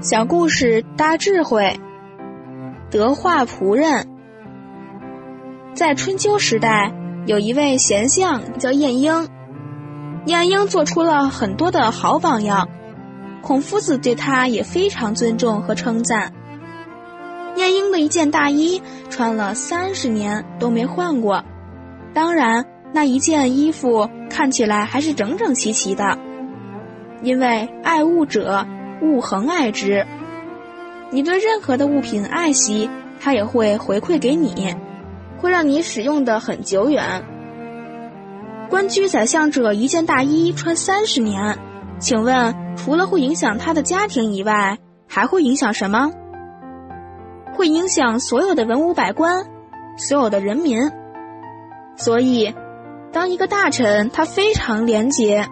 小故事大智慧，德化仆人。在春秋时代，有一位贤相叫晏婴，晏婴做出了很多的好榜样，孔夫子对他也非常尊重和称赞。晏婴的一件大衣穿了三十年都没换过，当然那一件衣服看起来还是整整齐齐的，因为爱物者。物恒爱之，你对任何的物品爱惜，它也会回馈给你，会让你使用的很久远。官居宰相者一件大衣穿三十年，请问除了会影响他的家庭以外，还会影响什么？会影响所有的文武百官，所有的人民。所以，当一个大臣他非常廉洁。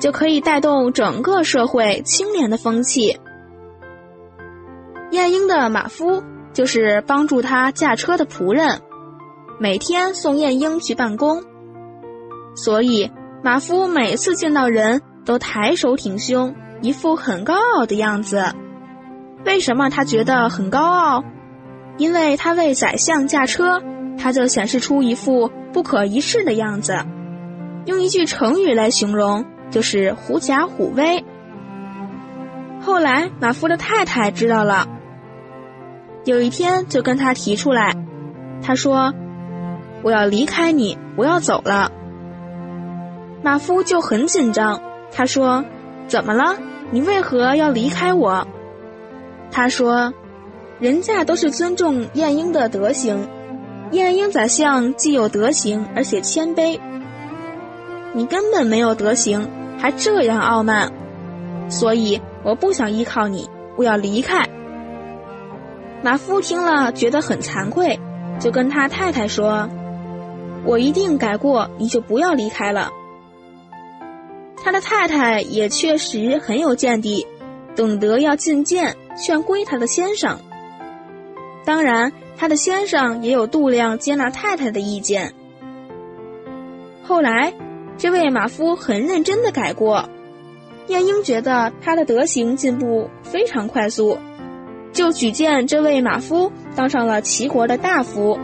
就可以带动整个社会清廉的风气。晏婴的马夫就是帮助他驾车的仆人，每天送晏婴去办公，所以马夫每次见到人都抬手挺胸，一副很高傲的样子。为什么他觉得很高傲？因为他为宰相驾车，他就显示出一副不可一世的样子。用一句成语来形容。就是狐假虎威。后来马夫的太太知道了，有一天就跟他提出来，他说：“我要离开你，我要走了。”马夫就很紧张，他说：“怎么了？你为何要离开我？”他说：“人家都是尊重晏婴的德行，晏婴宰相既有德行，而且谦卑，你根本没有德行。”还这样傲慢，所以我不想依靠你，我要离开。马夫听了觉得很惭愧，就跟他太太说：“我一定改过，你就不要离开了。”他的太太也确实很有见地，懂得要进谏劝归他的先生。当然，他的先生也有度量接纳太太的意见。后来。这位马夫很认真的改过，晏婴觉得他的德行进步非常快速，就举荐这位马夫当上了齐国的大夫。